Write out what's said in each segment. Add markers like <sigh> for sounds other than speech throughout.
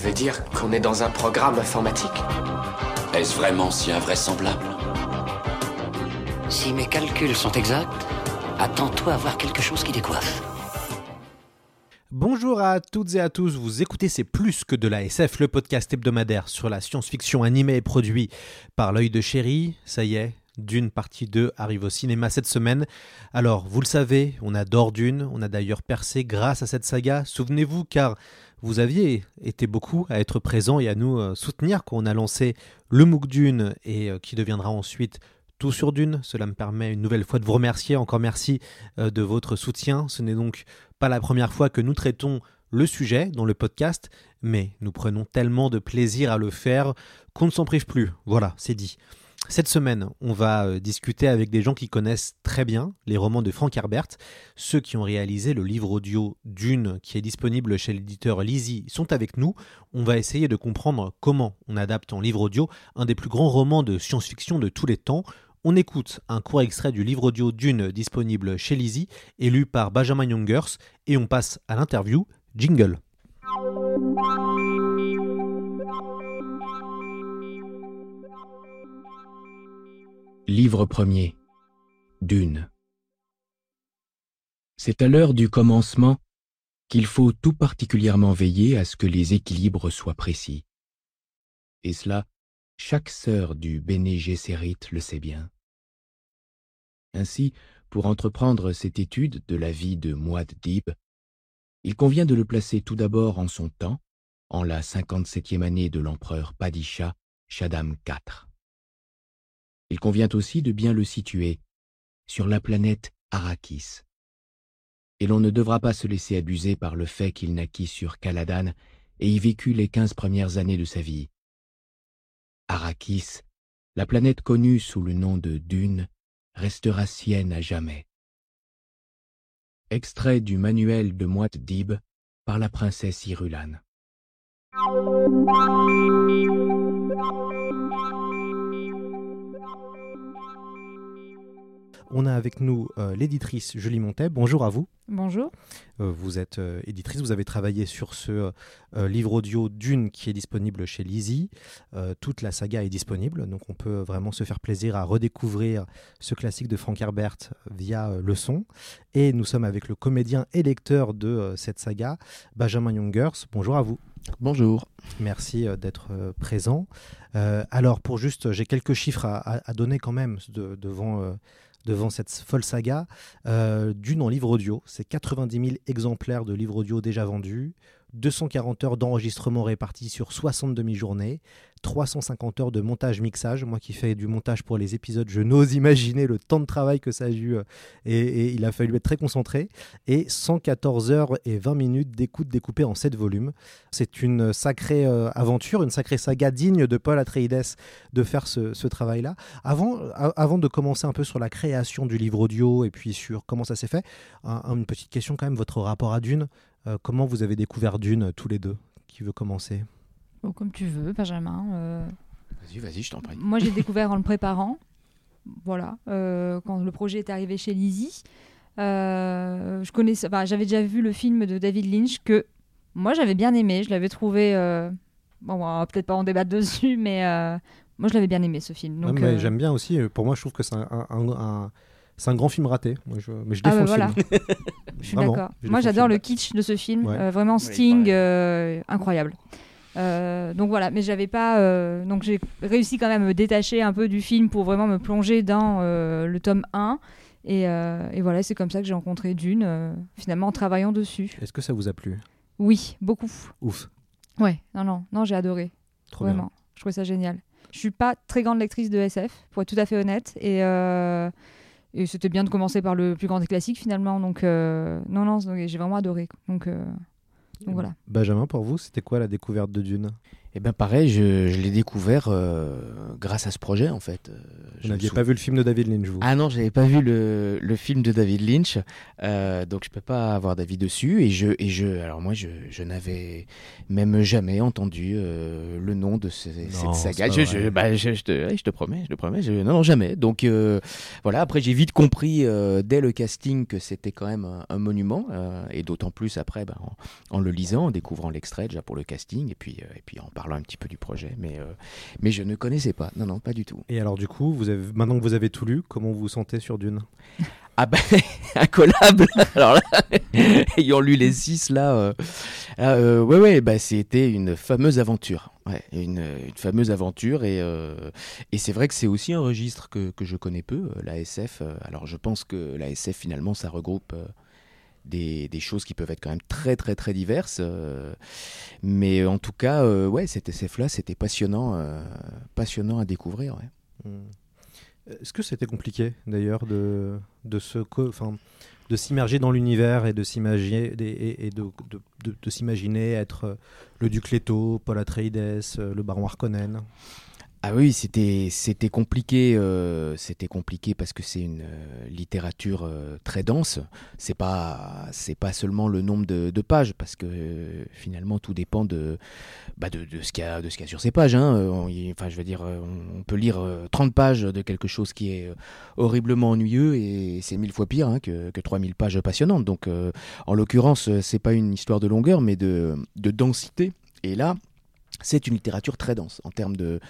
Tu veux dire qu'on est dans un programme informatique Est-ce vraiment si invraisemblable Si mes calculs sont exacts, attends-toi à voir quelque chose qui décoiffe. Bonjour à toutes et à tous, vous écoutez C'est plus que de la SF, le podcast hebdomadaire sur la science-fiction animée et produit par l'œil de chéri. Ça y est, Dune partie 2 arrive au cinéma cette semaine. Alors, vous le savez, on adore Dune, on a d'ailleurs percé grâce à cette saga. Souvenez-vous car vous aviez été beaucoup à être présents et à nous euh, soutenir quand on a lancé le MOOC Dune et euh, qui deviendra ensuite tout sur Dune. Cela me permet une nouvelle fois de vous remercier. Encore merci euh, de votre soutien. Ce n'est donc pas la première fois que nous traitons le sujet dans le podcast, mais nous prenons tellement de plaisir à le faire qu'on ne s'en prive plus. Voilà, c'est dit. Cette semaine, on va euh, discuter avec des gens qui connaissent très bien les romans de Frank Herbert. Ceux qui ont réalisé le livre audio Dune, qui est disponible chez l'éditeur Lizzie, sont avec nous. On va essayer de comprendre comment on adapte en livre audio un des plus grands romans de science-fiction de tous les temps. On écoute un court extrait du livre audio Dune disponible chez Lizzie, élu par Benjamin Youngers, et on passe à l'interview. Jingle. Livre premier Dune C'est à l'heure du commencement qu'il faut tout particulièrement veiller à ce que les équilibres soient précis. Et cela, chaque sœur du Bene Gesserit le sait bien. Ainsi, pour entreprendre cette étude de la vie de Muad'Dib, il convient de le placer tout d'abord en son temps, en la cinquante-septième année de l'empereur Padisha Shaddam IV. Il convient aussi de bien le situer sur la planète Arrakis. Et l'on ne devra pas se laisser abuser par le fait qu'il naquit sur Caladan et y vécut les quinze premières années de sa vie. Arrakis, la planète connue sous le nom de Dune, restera sienne à jamais. Extrait du manuel de Muad'Dib par la princesse Irulan. On a avec nous euh, l'éditrice Julie Montet. Bonjour à vous. Bonjour. Euh, vous êtes euh, éditrice, vous avez travaillé sur ce livre audio Dune qui est disponible chez Lizzie. toute la saga est disponible, donc on peut vraiment se faire plaisir à redécouvrir ce classique de Frank Herbert via le son. Et nous sommes avec le comédien et lecteur de cette saga, Benjamin Youngers. Bonjour à vous. Bonjour. Merci d'être présent. alors pour juste, j'ai quelques chiffres à, donner quand même devant devant cette folle saga. Euh, Dune en livre audio, c'est 90 000 exemplaires de livres audio déjà vendus, 240 heures d'enregistrement réparties sur 60 demi-journées, 350 heures de montage-mixage. Moi qui fais du montage pour les épisodes, je n'ose imaginer le temps de travail que ça a eu euh, et, il a fallu être très concentré. Et 114 heures et 20 minutes d'écoute découpées en 7 volumes. C'est une sacrée euh, aventure, une sacrée saga digne de Paul Atreides de faire ce, travail-là. Avant, avant de commencer un peu sur la création du livre audio et puis sur comment ça s'est fait, une petite question quand même, votre rapport à Dune. Euh, comment vous avez découvert Dune tous les deux Qui veut commencer? Comme tu veux, Benjamin. Euh. Vas-y, vas-y, je t'en prie. Moi, j'ai <laughs> découvert en le préparant. Voilà, euh, quand le projet est arrivé chez Lizzie. Euh, je connaissais, j'avais déjà vu le film de David Lynch que moi j'avais bien aimé. Je l'avais trouvé. bon, on va peut-être pas en débattre dessus, mais moi je l'avais bien aimé ce film. Donc, J'aime bien aussi. Pour moi, je trouve que c'est un, grand film raté. Moi, je... Mais je ah défends bah le film. <laughs> je suis d'accord. Moi, j'adore le kitsch de ce film. vraiment Sting, incroyable. Euh, donc voilà, mais j'avais pas. Euh, donc j'ai réussi quand même à me détacher un peu du film pour vraiment me plonger dans euh, le tome 1. Et, et voilà, c'est comme ça que j'ai rencontré Dune, finalement en travaillant dessus. Est-ce que ça vous a plu? Oui, beaucoup. Ouf. Ouais, non, non, non, j'ai adoré. Trop vraiment. Bien. Je trouvais ça génial. Je suis pas très grande lectrice de SF, pour être tout à fait honnête. Et, et c'était bien de commencer par le plus grand des classiques finalement. Donc, non, non, j'ai vraiment adoré. Donc. Donc voilà. Benjamin, pour vous, c'était quoi la découverte de Dune? Eh ben pareil, je, je l'ai découvert euh, grâce à ce projet en fait. Euh, Vous je n'aviez me pas vu le film de David Lynch, vous? Ah non, j'avais pas vu le, le film de David Lynch, euh, donc je peux pas avoir d'avis dessus. Et je, et je, alors moi, je, je n'avais même jamais entendu euh, le nom de ce- Non, cette saga. Je, je, bah, je, je te, je te promets, je te promets, je, non, non, jamais. Donc voilà. Après, j'ai vite compris dès le casting que c'était quand même un, un monument, et d'autant plus après, bah, en, en le lisant, en découvrant l'extrait déjà pour le casting, et puis, et puis en parlant un petit peu du projet. Mais, euh, mais je ne connaissais pas. Non, non, pas du tout. Et alors, du coup, vous avez, maintenant que vous avez tout lu, comment vous vous sentez sur Dune? Ah ben, <laughs> incollable. Alors là, <laughs> ayant lu les six là, euh, euh, ouais ouais, bah c'était une fameuse aventure. Ouais, une, une fameuse aventure et, euh, et c'est vrai que c'est aussi un registre que, que je connais peu, euh, la SF. alors je pense que la SF finalement ça regroupe des, des choses qui peuvent être quand même très très très diverses. euh, mais en tout cas, euh, ouais, cette SF là, c'était passionnant, euh, passionnant à découvrir. Ouais. Est-ce que c'était compliqué, d'ailleurs, de, de se enfin, de s'immerger dans l'univers et de s'imaginer et, de, de- de- de s'imaginer être le duc Leto, Paul Atreides, le baron Harkonnen? Ah oui, c'était c'était compliqué, euh, c'était compliqué parce que c'est une euh, littérature euh, très dense. C'est pas c'est pas seulement le nombre de, de pages parce que euh, finalement tout dépend de bah, de, de ce qu'il y a de ce qu'il y a sur ces pages. hein. On y- enfin, je veux dire, on, peut lire euh, 30 pages de quelque chose qui est horriblement ennuyeux et c'est mille fois pire hein, que, que 3000 pages passionnantes. Donc, en l'occurrence, c'est pas une histoire de longueur, mais de, de densité. Et là, c'est une littérature très dense en termes de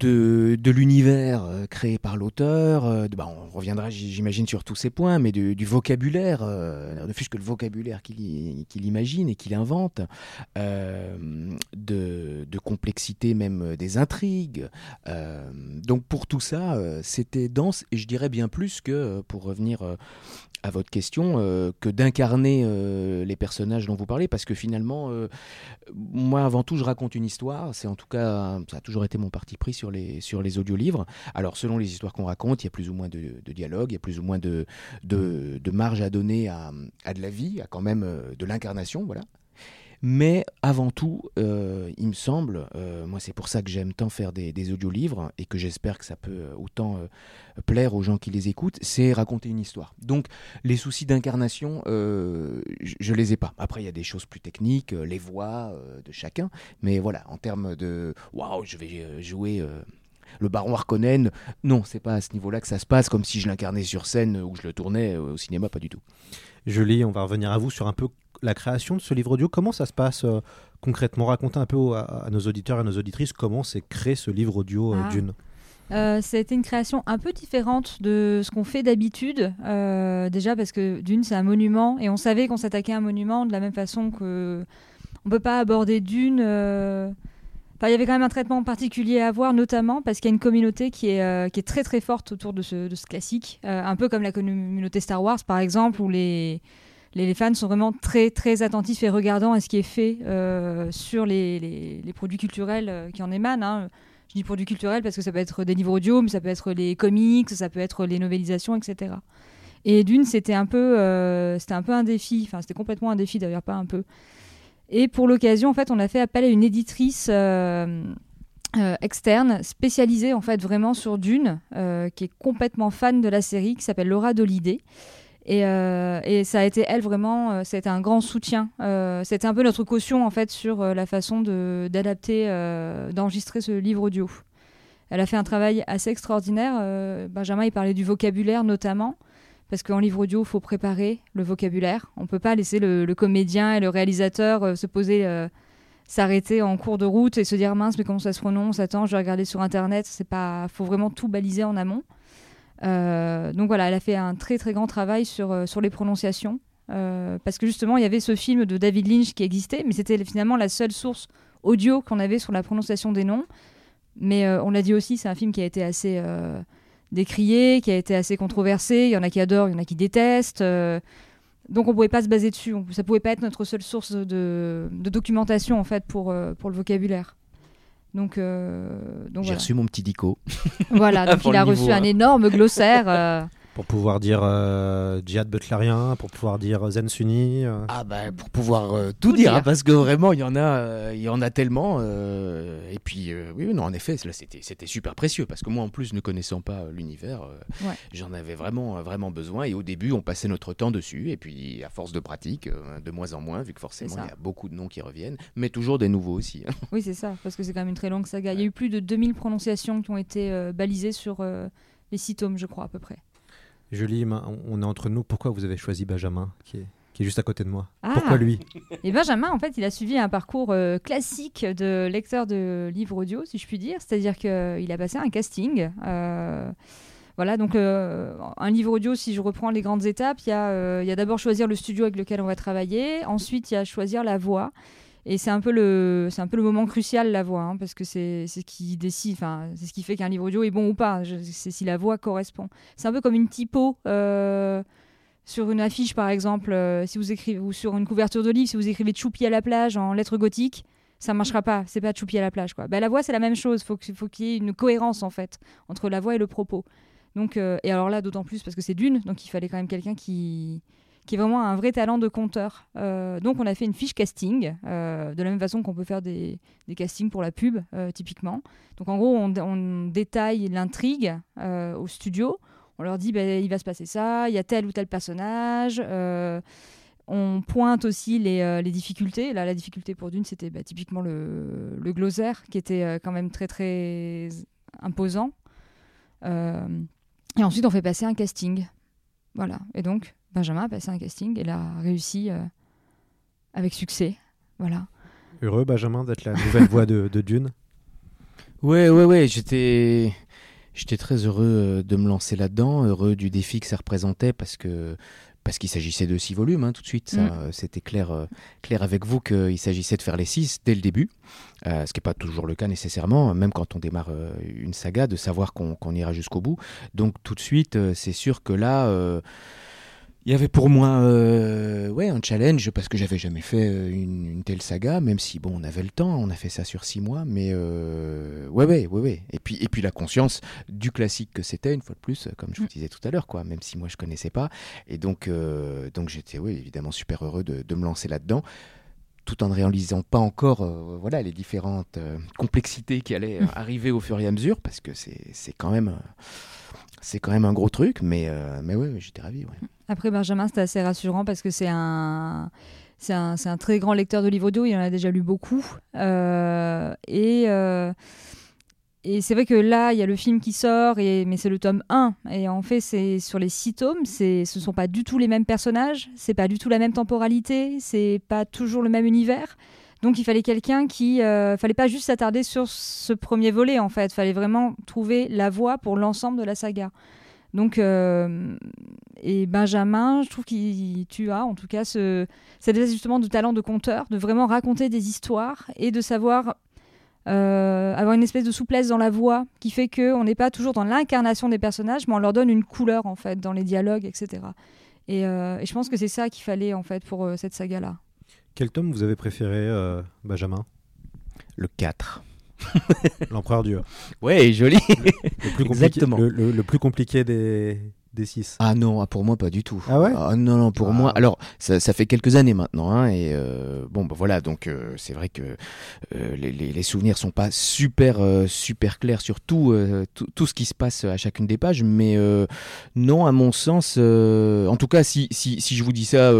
de, l'univers euh, créé par l'auteur, euh, bah, on reviendra j'imagine sur tous ces points, mais du, vocabulaire, euh, ne fût-ce que le vocabulaire qu'il imagine et qu'il invente, de, de complexité même des intrigues. Donc pour tout ça, c'était dense et je dirais bien plus que, pour revenir à votre question, euh, que d'incarner euh, les personnages dont vous parlez, parce que finalement, euh, moi avant tout, je raconte une histoire. C'est en tout cas, ça a toujours été mon parti pris sur les sur les audiolivres. Alors selon les histoires qu'on raconte, il y a plus ou moins de, dialogue, il y a plus ou moins de marge à donner à, de la vie, à quand même de l'incarnation, voilà. Mais avant tout, euh, il me semble, euh, moi c'est pour ça que j'aime tant faire des, des audiolivres et que j'espère que ça peut euh, autant plaire aux gens qui les écoutent, c'est raconter une histoire. Donc les soucis d'incarnation, je, je les ai pas. Après il y a des choses plus techniques, les voix de chacun, mais voilà, en termes de waouh, je vais jouer. le baron Harkonnen, non, c'est pas à ce niveau-là que ça se passe, comme si je l'incarnais sur scène ou je le tournais au cinéma, pas du tout. Julie, on va revenir à vous sur un peu la création de ce livre audio. Comment ça se passe euh, concrètement? Racontez un peu au- à, à nos auditeurs et à nos auditrices comment s'est créé ce livre audio euh, Ah. d'une. Euh, a été une création un peu différente de ce qu'on fait d'habitude. Euh, déjà parce que Dune, c'est un monument et on savait qu'on s'attaquait à un monument de la même façon que on peut pas aborder Dune. euh, Enfin, il y avait quand même un traitement particulier à avoir, notamment parce qu'il y a une communauté qui est, euh, qui est très très forte autour de ce, de ce classique. Euh, un peu comme la communauté Star Wars, par exemple, où les, les, fans sont vraiment très très attentifs et regardants à ce qui est fait euh, sur les, produits culturels euh, qui en émanent. hein. Je dis produits culturels parce que ça peut être des livres audio, mais ça peut être les comics, ça peut être les novélisations, etc. Et d'une, c'était un peu, euh, c'était un peu un défi. Enfin, c'était complètement un défi d'ailleurs, pas un peu. Et pour l'occasion, en fait, on a fait appel à une éditrice externe spécialisée en fait vraiment sur Dune, qui est complètement fan de la série, qui s'appelle Laura Dolidé. Et, euh, et ça a été elle vraiment, euh, été un grand soutien. Euh, C'était un peu notre caution en fait sur euh, la façon d'adapter, d'enregistrer ce livre audio. Elle a fait un travail assez extraordinaire. Benjamin, il parlait du vocabulaire notamment, parce qu'en livre audio, il faut préparer le vocabulaire. On ne peut pas laisser le, le comédien et le réalisateur se poser, s'arrêter en cours de route et se dire mince, mais comment ça se prononce? Attends, je vais regarder sur Internet. C'est pas, faut vraiment tout baliser en amont. Euh, donc voilà, elle a fait un très très grand travail sur, euh, sur les prononciations. Euh, parce que justement, il y avait ce film de David Lynch qui existait, mais c'était finalement la seule source audio qu'on avait sur la prononciation des noms. Mais on l'a dit aussi, c'est un film qui a été assez décrié, qui a été assez controversé. Il y en a qui adorent, il y en a qui détestent. donc on pouvait pas se baser dessus. On- ça pouvait pas être notre seule source de, documentation en fait pour, pour le vocabulaire. Donc, euh, donc J'ai voilà. reçu mon petit dico. Voilà, donc <laughs> il a reçu niveau un un. énorme glossaire. Euh, Pour pouvoir dire euh, djihad butlerien, pour pouvoir dire zen sunni. Euh. Ah bah pour pouvoir euh, tout, dire, hein, parce que vraiment il y en a, il y en a tellement. et puis oui, non, en effet, là c'était c'était super précieux parce que moi en plus ne connaissant pas l'univers, j'en avais vraiment vraiment besoin. Et au début, on passait notre temps dessus, et puis à force de pratique, de moins en moins, vu que forcément il y a beaucoup de noms qui reviennent, mais toujours des nouveaux aussi. Hein. oui, c'est ça, parce que c'est quand même une très longue saga. Il y a eu plus de 2000 prononciations qui ont été balisées sur les six tomes, je crois à peu près. Julie, on est entre nous. Pourquoi vous avez choisi Benjamin, qui est, qui est juste à côté de moi? Pourquoi ah. lui? Et Benjamin, en fait, il a suivi un parcours euh, classique de lecteur de livres audio, si je puis dire. C'est-à-dire qu'il a passé un casting. Euh, voilà, donc euh, un livre audio, si je reprends les grandes étapes, il y a, a d'abord choisir le studio avec lequel on va travailler. Ensuite, il y a choisir la voix. Et c'est un peu le, un peu le moment crucial la voix, hein, parce que c'est, ce qui décide, enfin, c'est ce qui fait qu'un livre audio est bon ou pas. c'est si la voix correspond. C'est un peu comme une typo euh, sur une affiche, par exemple, euh, si vous écrivez ou sur une couverture de livre, si vous écrivez Choupi à la plage en lettres gothiques, ça marchera pas. C'est pas Choupi à la plage, quoi. Ben, la voix, c'est la même chose. Faut faut qu'il y ait une cohérence en fait entre la voix et le propos. Donc, euh, et alors là, d'autant plus parce que c'est d'une, donc il fallait quand même quelqu'un qui qui est vraiment un vrai talent de conteur. Euh, donc on a fait une fiche casting, euh, de la même façon qu'on peut faire des, castings pour la pub, euh, typiquement. Donc en gros, on, détaille l'intrigue au studio. On leur dit, ben, il va se passer ça, il y a tel ou tel personnage. on pointe aussi les, difficultés. Là, la difficulté pour Dune, c'était bah, typiquement le, le, glossaire, qui était quand même très, très imposant. et ensuite, on fait passer un casting. Voilà. Et donc, Benjamin a passé un casting et l'a réussi euh, avec succès. Voilà. Heureux, Benjamin, d'être la nouvelle voix de, Dune? Ouais, ouais, ouais. J'étais. J'étais très heureux euh, de me lancer là-dedans, heureux du défi que ça représentait parce que parce qu'il s'agissait de six volumes hein, tout de suite. Mm. C'était clair, euh, clair avec vous qu'il s'agissait de faire les six dès le début, ce qui n'est pas toujours le cas nécessairement, même quand on démarre une saga, de savoir qu'on ira jusqu'au bout. Donc tout de suite, c'est sûr que là il y avait pour moi euh, ouais, un challenge parce que j'avais jamais fait euh, une, telle saga, même si bon, on avait le temps, on a fait ça sur six mois, mais euh, ouais, ouais, ouais, ouais. Et puis, et puis la conscience du classique que c'était, une fois de plus, comme je vous mm. disais tout à l'heure, quoi, même si moi je connaissais pas. Et donc, donc j'étais oui, évidemment super heureux de, de me lancer là-dedans tout en ne réalisant pas encore voilà, les différentes complexités qui allaient mm. arriver au fur et à mesure, parce que c'est quand même c'est quand même un gros truc, mais, euh, mais oui, j'étais ravi. Après, Benjamin, c'était assez rassurant parce que c'est un. C'est un, un, très grand lecteur de livres audio, il en a déjà lu beaucoup. Euh, et, euh, et c'est vrai que là, il y a le film qui sort, et, mais c'est le tome 1. Et en fait, c'est sur les six tomes, ce ne sont pas du tout les mêmes personnages, c'est pas du tout la même temporalité, c'est pas toujours le même univers. Donc il fallait quelqu'un qui, euh, fallait pas juste s'attarder sur ce premier volet en fait, fallait vraiment trouver la voie pour l'ensemble de la saga. Donc euh, et Benjamin, je trouve qu'il tu as en tout cas ce, cet justement de talent de conteur, de vraiment raconter des histoires et de savoir euh, avoir une espèce de souplesse dans la voix qui fait que on n'est pas toujours dans l'incarnation des personnages, mais on leur donne une couleur en fait dans les dialogues, etc. Et, et je pense que c'est ça qu'il fallait en fait pour cette saga là. Quel tome vous avez préféré, euh, Benjamin? Le 4. <laughs> L'empereur Dieu. Ouais, joli. Le plus Exactement. le, plus compliqué des, des Ah non, ah, pour moi pas du tout. Ah ouais ah, Non, non, pour ah. moi. Alors, ça, ça, fait quelques années maintenant, hein, et euh, bon, bah voilà, donc euh, c'est vrai que euh, les, les, les, souvenirs sont pas super, super clairs sur tout, tout, tout, ce qui se passe à chacune des pages, mais non, à mon sens, en tout cas, si, si, si, je vous dis ça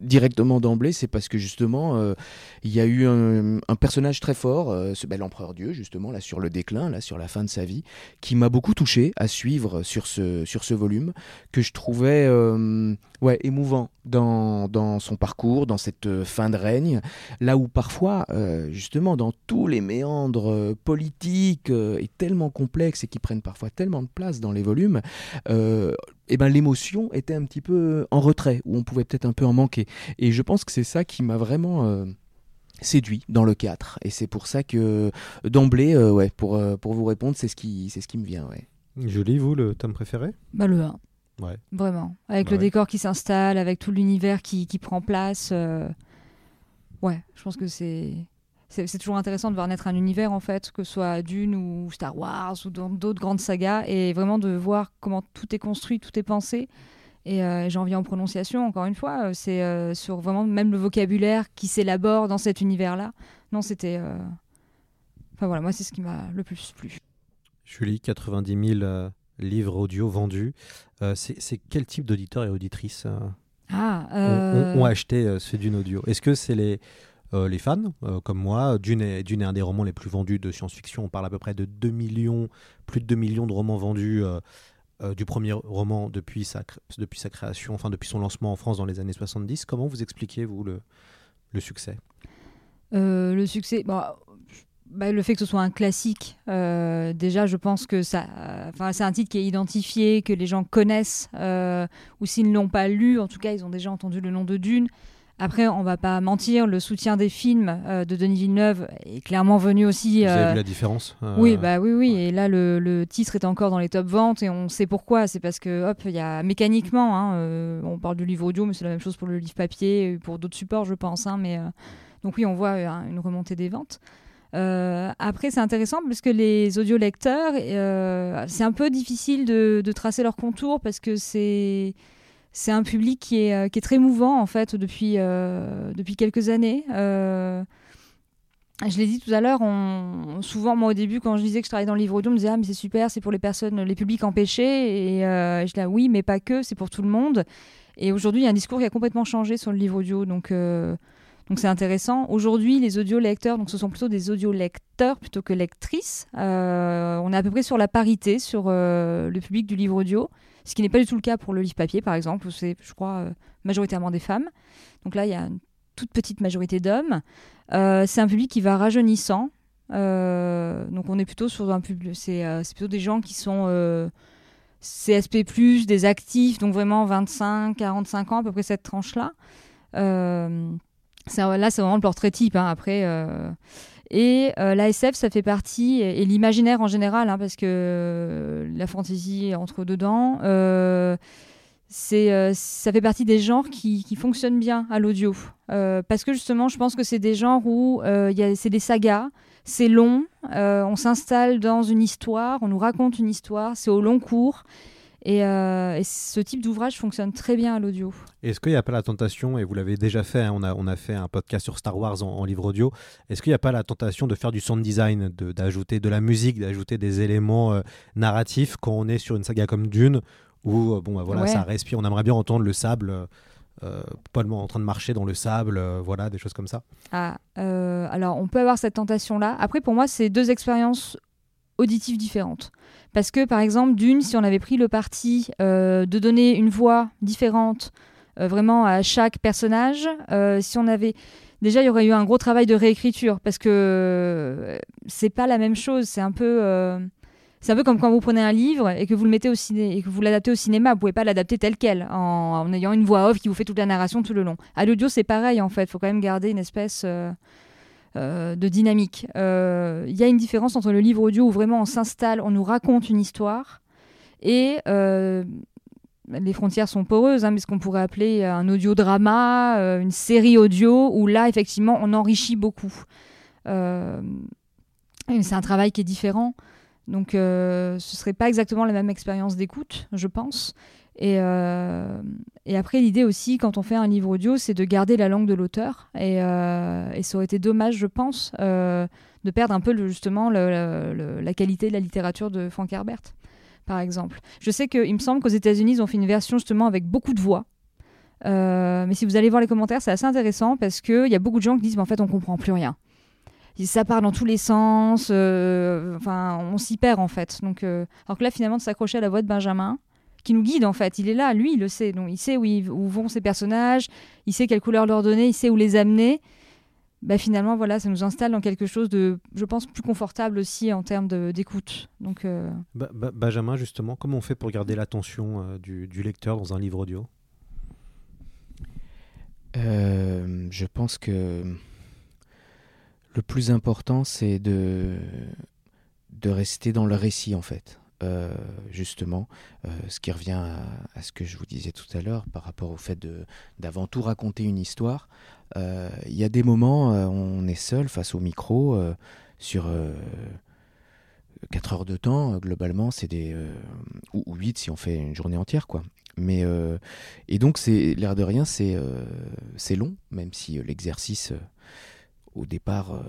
directement d'emblée, c'est parce que justement, il y a eu un, un personnage très fort, ce bel empereur Dieu, justement, là sur le déclin, là sur la fin de sa vie, qui m'a beaucoup touché à suivre sur ce, sur ce volume que je trouvais euh, ouais, émouvant dans, dans, son parcours, dans cette euh, fin de règne, là où parfois, euh, justement, dans tous les méandres politiques et tellement complexes et qui prennent parfois tellement de place dans les volumes, eh ben, l'émotion était un petit peu en retrait, ou on pouvait peut-être un peu en manquer. Et je pense que c'est ça qui m'a vraiment séduit dans le 4 et c'est pour ça que d'emblée ouais pour, pour vous répondre c'est ce qui c'est ce qui me vient ouais Julie, vous, le tome préféré? Bah, Le 1. Ouais. Vraiment. Avec le décor qui s'installe, avec tout l'univers qui, qui, prend place. Euh, ouais, je pense que c'est. c'est toujours intéressant de voir naître un univers en fait, que ce soit Dune ou Star Wars ou d'autres grandes sagas, et vraiment de voir comment tout est construit, tout est pensé. Et euh, j'en viens en prononciation, encore une fois, c'est euh, sur vraiment même le vocabulaire qui s'élabore dans cet univers-là. Non, c'était. Euh, enfin voilà, moi, c'est ce qui m'a le plus plu. Julie, 90 000 livres audio vendus. c'est quel type d'auditeurs et auditrices ah, ont, acheté ce Dune Audio? Est-ce que c'est les euh, les fans, euh, comme moi? Dune est, Dune est, un des romans les plus vendus de science-fiction. On parle à peu près de 2 millions, plus de 2 millions de romans vendus euh, du premier roman depuis sa, depuis sa création, enfin depuis son lancement en France dans les années 70. Comment vous expliquez, vous, le, le succès? Le succès, bah, le fait que ce soit un classique, déjà, je pense que ça, enfin, c'est un titre qui est identifié, que les gens connaissent, ou s'ils ne l'ont pas lu, en tout cas, ils ont déjà entendu le nom de Dune. Après, on va pas mentir, le soutien des films euh, de Denis Villeneuve est clairement venu aussi. Vous avez euh, vu la différence euh, Oui, bah oui, oui. Et là, le, titre est encore dans les top ventes et on sait pourquoi. C'est parce que, hop, il y a mécaniquement, hein, on parle du livre audio, mais c'est la même chose pour le livre papier, pour d'autres supports, je pense. Hein, mais donc oui, on voit une remontée des ventes. Après, c'est intéressant parce que les audiolecteurs, c'est un peu difficile de, tracer leur contour parce que c'est c'est un public qui est, euh, qui est très mouvant en fait depuis, euh, depuis quelques années. Euh, je l'ai dit tout à l'heure, souvent moi au début quand je disais que je travaillais dans le livre audio, on me disait ah mais c'est super, c'est pour les personnes, les publics empêchés et je disais oui mais pas que, c'est pour tout le monde. Et aujourd'hui il y a un discours qui a complètement changé sur le livre audio donc donc c'est intéressant. Aujourd'hui, les audio lecteurs, donc ce sont plutôt des audio lecteurs plutôt que lectrices. on est à peu près sur la parité sur le public du livre audio ce qui n'est pas du tout le cas pour le livre papier, par exemple, où c'est, je crois, euh, majoritairement des femmes. Donc là, il y a une toute petite majorité d'hommes. Euh, c'est un public qui va rajeunissant. Euh, donc on est plutôt sur un public, c'est, plutôt des gens qui sont CSP+, des actifs, donc vraiment 25, 45 ans, à peu près cette tranche-là. Là, c'est vraiment le portrait type. Hein. Après, et euh, l'ASF, ça fait partie, et, l'imaginaire en général, hein, parce que euh, la fantaisie entre dedans, euh, c'est, ça fait partie des genres qui, qui fonctionnent bien à l'audio. parce que justement, je pense que c'est des genres où c'est des sagas, c'est long, on s'installe dans une histoire, on nous raconte une histoire, c'est au long cours. Euh, et, ce type d'ouvrage fonctionne très bien à l'audio. Est-ce qu'il n'y a pas la tentation, et vous l'avez déjà fait, hein, on, a, on a fait un podcast sur Star Wars en, livre audio, est-ce qu'il n'y a pas la tentation de faire du sound design, d'ajouter de, la musique, d'ajouter des éléments euh, narratifs quand on est sur une saga comme Dune, où euh, bon, bah, voilà, ça respire, on aimerait bien entendre le sable pas en train de marcher dans le sable, voilà, des choses comme ça? Ah, alors on peut avoir cette tentation-là. Après, pour moi, c'est deux expériences auditives différentes. Parce que, par exemple, d'une, si on avait pris le parti euh, de donner une voix différente euh, vraiment à chaque personnage, euh, si on avait. Déjà, il y aurait eu un gros travail de réécriture parce que c'est pas la même chose. C'est un peu. C'est un peu comme quand vous prenez un livre et que vous le mettez au ciné et que vous l'adaptez au cinéma, vous pouvez pas l'adapter tel quel en, ayant une voix off qui vous fait toute la narration tout le long. À l'audio, c'est pareil en fait. Faut quand même garder une espèce euh, de dynamique. Il euh, y a une différence entre le livre audio où vraiment on s'installe, on nous raconte une histoire, et euh, les frontières sont poreuses, hein, mais ce qu'on pourrait appeler un audio-drama, une série audio, où là, effectivement, on enrichit beaucoup. c'est un travail qui est différent. Donc, ce serait pas exactement la même expérience d'écoute, je pense. Euh, et, après, l'idée aussi, quand on fait un livre audio, c'est de garder la langue de l'auteur. Et, euh, ça aurait été dommage, je pense, euh, de perdre un peu justement la qualité de la littérature de Frank Herbert, par exemple. Je sais qu'il me semble qu'aux États-Unis, ils ont fait une version justement avec beaucoup de voix. mais si vous allez voir les commentaires, c'est assez intéressant parce qu'il y a beaucoup de gens qui disent mais en fait, on comprend plus rien ça part dans tous les sens. enfin, on s'y perd en fait. Donc, alors que là, finalement, de s'accrocher à la voix de Benjamin, qui nous guide en fait. Il est là, lui, il le sait. Donc il sait où, où vont ces personnages, il sait quelle couleur leur donner, il sait où les amener. Bah, finalement, voilà, ça nous installe dans quelque chose de, je pense, plus confortable aussi en termes d'écoute. Donc, euh, Benjamin, justement, comment on fait pour garder l'attention euh, du, du, lecteur dans un livre audio? Euh, Je pense que le plus important, c'est de, de rester dans le récit, en fait. Justement, ce qui revient à, ce que je vous disais tout à l'heure par rapport au fait d'avant tout raconter une histoire. Il y a des moments, on est seul face au micro sur 4 heures de temps, globalement, c'est des. ou, ou 8 si on fait une journée entière, quoi. Mais, euh, et donc, l'air de rien, c'est euh, long, même si euh, l'exercice, au départ,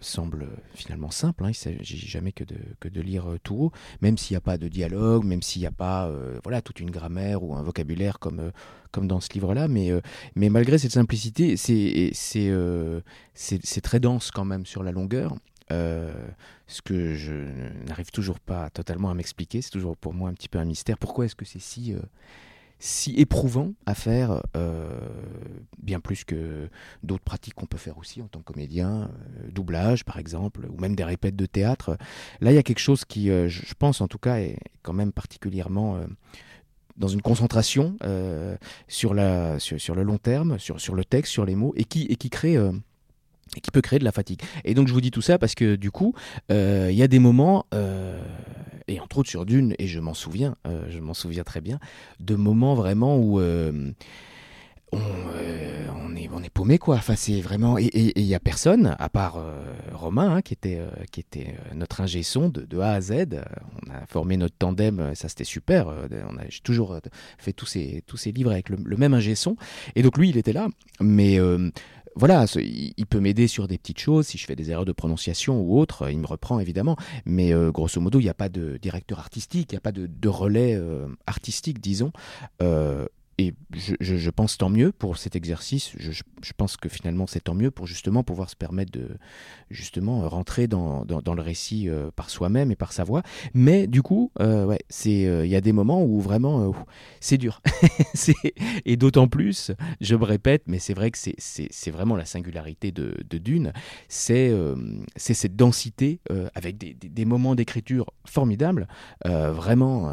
semble finalement simple. Hein, il ne s'agit jamais que de, lire tout haut, même s'il n'y a pas de dialogue, même s'il n'y a pas voilà, toute une grammaire ou un vocabulaire comme, comme dans ce livre-là. Mais, mais malgré cette simplicité, c'est très dense quand même sur la longueur. Euh, ce que je n'arrive toujours pas totalement à m'expliquer, c'est toujours pour moi un petit peu un mystère. Pourquoi est-ce que c'est si, euh, si éprouvant à faire, euh, bien plus que d'autres pratiques qu'on peut faire aussi en tant que comédien, doublage par exemple, ou même des répètes de théâtre. Là, il y a quelque chose qui, je pense en tout cas, est quand même particulièrement dans une concentration sur, la, sur, le long terme, sur, sur le texte, sur les mots, et qui, et qui crée et qui peut créer de la fatigue. Et donc je vous dis tout ça parce que du coup, euh, il y a des moments, euh, et entre autres sur Dune, et je m'en souviens, euh, je m'en souviens très bien, de moments vraiment où on, on, est, on est paumé quoi. Enfin c'est vraiment et il y a personne à part Romain hein, qui était qui était notre ingé son de, de, A à Z. On a formé notre tandem, ça c'était super. On a toujours fait tous ces tous ces livres avec le, le même ingé son. Et donc lui il était là, mais voilà, il peut m'aider sur des petites choses. Si je fais des erreurs de prononciation ou autre, il me reprend évidemment. Mais euh, grosso modo, il n'y a pas de directeur artistique, il n'y a pas de, relais euh, artistique, disons. Euh, et je, pense tant mieux pour cet exercice. Je, pense que finalement c'est tant mieux pour justement pouvoir se permettre de justement rentrer dans, le récit euh, par soi-même et par sa voix. Mais du coup, euh, ouais, c'est euh, il y a des moments où vraiment c'est dur. <laughs> et d'autant plus, je me répète, mais c'est vrai que c'est vraiment la singularité de, Dune, c'est c'est cette densité avec des, des moments d'écriture formidables, vraiment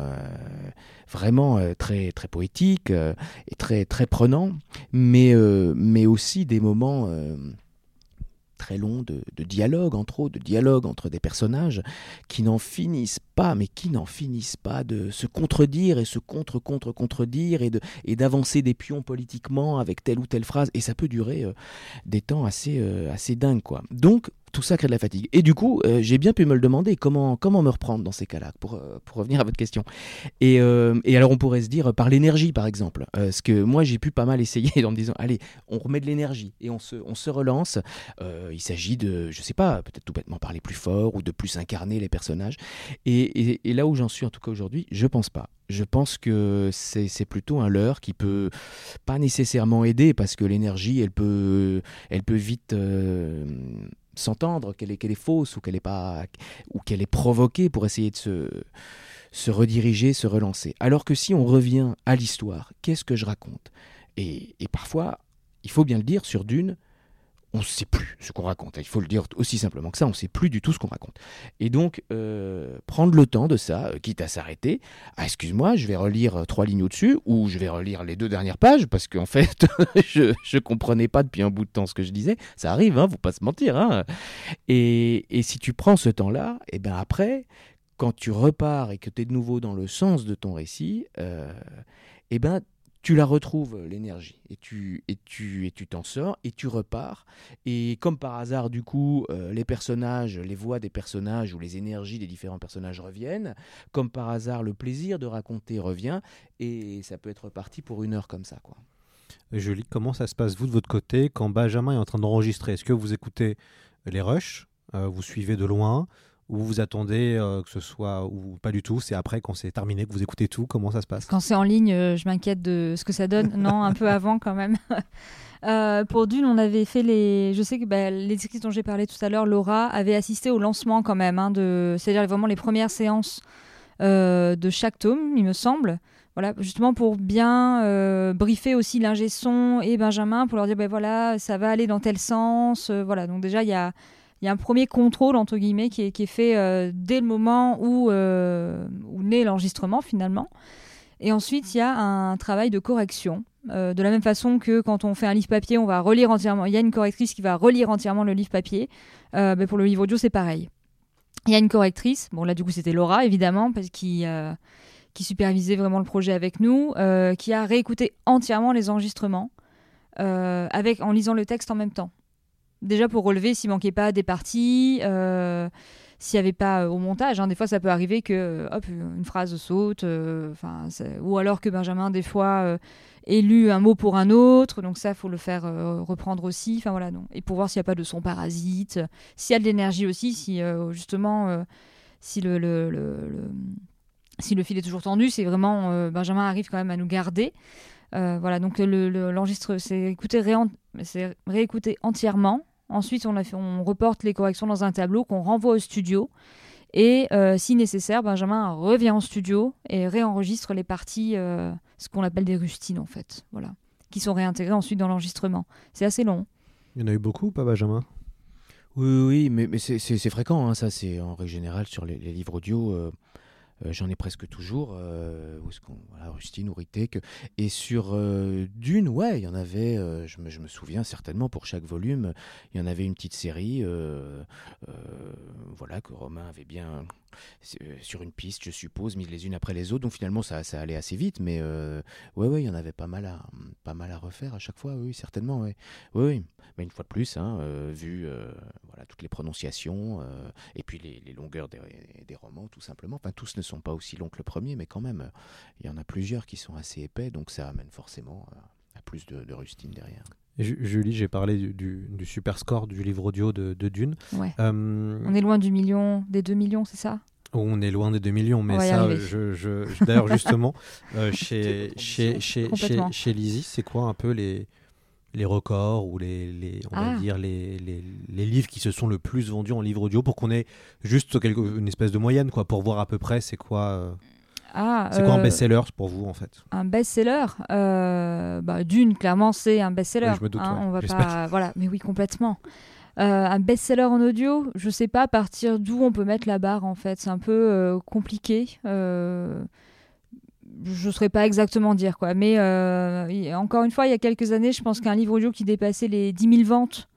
vraiment euh, très, très poétique euh, et très, très prenant, mais, euh, mais aussi des moments très longs de, dialogue, entre autres, de dialogue entre des personnages qui n'en finissent pas, mais qui n'en finissent pas de se contredire et se contre-contre-contredire et, de, et d'avancer des pions politiquement avec telle ou telle phrase. Et ça peut durer des temps assez, assez dingues, quoi. Donc, tout ça crée de la fatigue. Et du coup, euh, j'ai bien pu me le demander, comment, comment me reprendre dans ces cas-là, pour, euh, pour revenir à votre question. Et, euh, et, alors on pourrait se dire par l'énergie, par exemple. ce que moi j'ai pu pas mal essayer <laughs> en me disant, allez, on remet de l'énergie et on se, on se relance. il s'agit de, je sais pas, peut-être tout bêtement parler plus fort ou de plus incarner les personnages. Et, et, là où j'en suis en tout cas aujourd'hui, je pense pas. Je pense que c'est plutôt un leurre qui peut pas nécessairement aider parce que l'énergie, elle peut, elle peut vite s'entendre qu'elle est, qu'elle est fausse ou qu'elle est pas ou qu'elle est provoquée pour essayer de se, se rediriger, se relancer. Alors que si on revient à l'histoire, qu'est-ce que je raconte? Et, et, parfois, il faut bien le dire, sur Dune, on ne sait plus ce qu'on raconte. Il faut le dire aussi simplement que ça, on ne sait plus du tout ce qu'on raconte. Et donc, euh, prendre le temps de ça, euh, quitte à s'arrêter, ah, excuse-moi, je vais relire euh, trois lignes au-dessus, ou je vais relire les deux dernières pages, parce qu'en <laughs> fait, <laughs> je ne comprenais pas depuis un bout de temps ce que je disais. Ça arrive, hein, faut pas se mentir. Hein. Et, et, si tu prends ce temps-là, et eh ben après, quand tu repars et que tu es de nouveau dans le sens de ton récit, euh, et eh ben tu la retrouves euh, l'énergie. Et tu et tu et tu t'en sors et tu repars. Et comme par hasard du coup euh, les personnages les voix des personnages ou les énergies des différents personnages reviennent. Comme par hasard le plaisir de raconter revient. Et ça peut être parti pour une heure comme ça quoi. Julie comment ça se passe vous de votre côté quand Benjamin est en train d'enregistrer? Est-ce que vous écoutez les rushs euh, vous suivez de loin? Ou vous attendez euh, que ce soit ou pas du tout C'est après quand c'est terminé que vous écoutez tout Comment ça se passe? Quand c'est en ligne, euh, je m'inquiète de ce que ça donne. non, un peu avant quand même. <laughs> Euh, pour Dune, on avait fait les. Je sais que bah, les dont j'ai parlé tout à l'heure, Laura avait assisté au lancement quand même, hein, de... c'est-à-dire vraiment les premières séances de chaque tome, il me semble. Voilà, justement pour bien briefer aussi l'ingé son et Benjamin pour leur dire ben voilà, ça va aller dans tel sens. voilà, donc déjà il y a il y a un premier contrôle entre guillemets qui est, fait euh, dès le moment où, euh, où naît l'enregistrement finalement. Et ensuite, il y a un travail de correction. Euh, de la même façon que quand on fait un livre papier, on va relire entièrement. Il y a une correctrice qui va relire entièrement le livre papier. Ben pour le livre audio, c'est pareil. Il y a une correctrice. Bon, là, du coup, c'était Laura, évidemment, parce qui, qui supervisait vraiment le projet avec nous, qui a réécouté entièrement les enregistrements avec, en lisant le texte en même temps. Déjà pour relever s'il manquait pas des parties s'il n'y avait pas euh, au montage. Hein, des fois, ça peut arriver que euh, hop, une phrase saute, euh, ou alors que Benjamin, des fois, ait lu un mot pour un autre. Donc ça, faut le faire reprendre aussi. Enfin voilà, Et pour voir s'il n'y a pas de son parasite, s'il y a de l'énergie aussi, si justement, si le, le, le fil est toujours tendu, c'est vraiment Benjamin arrive quand même à nous garder. voilà, donc l'enregistre, le, c'est écouter, réécouter entièrement Ensuite, on, a fait, on reporte les corrections dans un tableau qu'on renvoie au studio. Et euh, si nécessaire, Benjamin revient en studio et réenregistre les parties, euh, ce qu'on appelle des rustines en fait, voilà, qui sont réintégrées ensuite dans l'enregistrement. C'est assez long. Il y en a eu beaucoup, pas Benjamin? Oui, oui, mais, mais c'est fréquent, hein, ça, c'est en règle générale sur les, livres audio. Euh, j'en ai presque toujours. Euh, où est-ce Rustine ou Et sur euh, Dune, ouais, il y en avait, je me, je, me, souviens certainement, pour chaque volume, il y en avait une petite série voilà, que Romain avait bien sur une piste, je suppose, mises les unes après les autres. Donc finalement, ça, ça allait assez vite. Mais ouais, ouais, il y en avait pas mal à, pas mal à refaire à chaque fois, oui, certainement. Oui. Mais une fois de plus, hein, vu voilà, toutes les prononciations et puis les, longueurs des, des, romans, tout simplement. Enfin, tous ne sont pas aussi longs que le premier, mais quand même, il y en a plusieurs qui sont assez épais, donc ça amène forcément à, plus de, rustine derrière. Julie, j'ai parlé du, super score du livre audio de, Dune. Euh, on est loin du million, des 2 millions, c'est ça? On est loin des 2 millions, mais ça, je, d'ailleurs, justement, <laughs> euh, chez, chez, chez, chez, chez Lizzie, c'est quoi un peu les, les records ou les, les on va ah. dire les, les, les, livres qui se sont le plus vendus en livre audio pour qu'on ait juste quelque, une espèce de moyenne quoi pour voir à peu près c'est quoi euh, ah, c'est quoi un euh, best-seller pour vous en fait? Un best-seller euh, bah, D'une, clairement, c'est un best-seller. je me doute, hein, on va pas, voilà, mais oui, complètement. un best-seller en audio, je sais pas à partir d'où on peut mettre la barre en fait. C'est un peu compliqué je ne saurais pas exactement dire quoi. Mais euh, encore une fois, il y a quelques années, je pense qu'un livre audio qui dépassait les 10 000 ventes,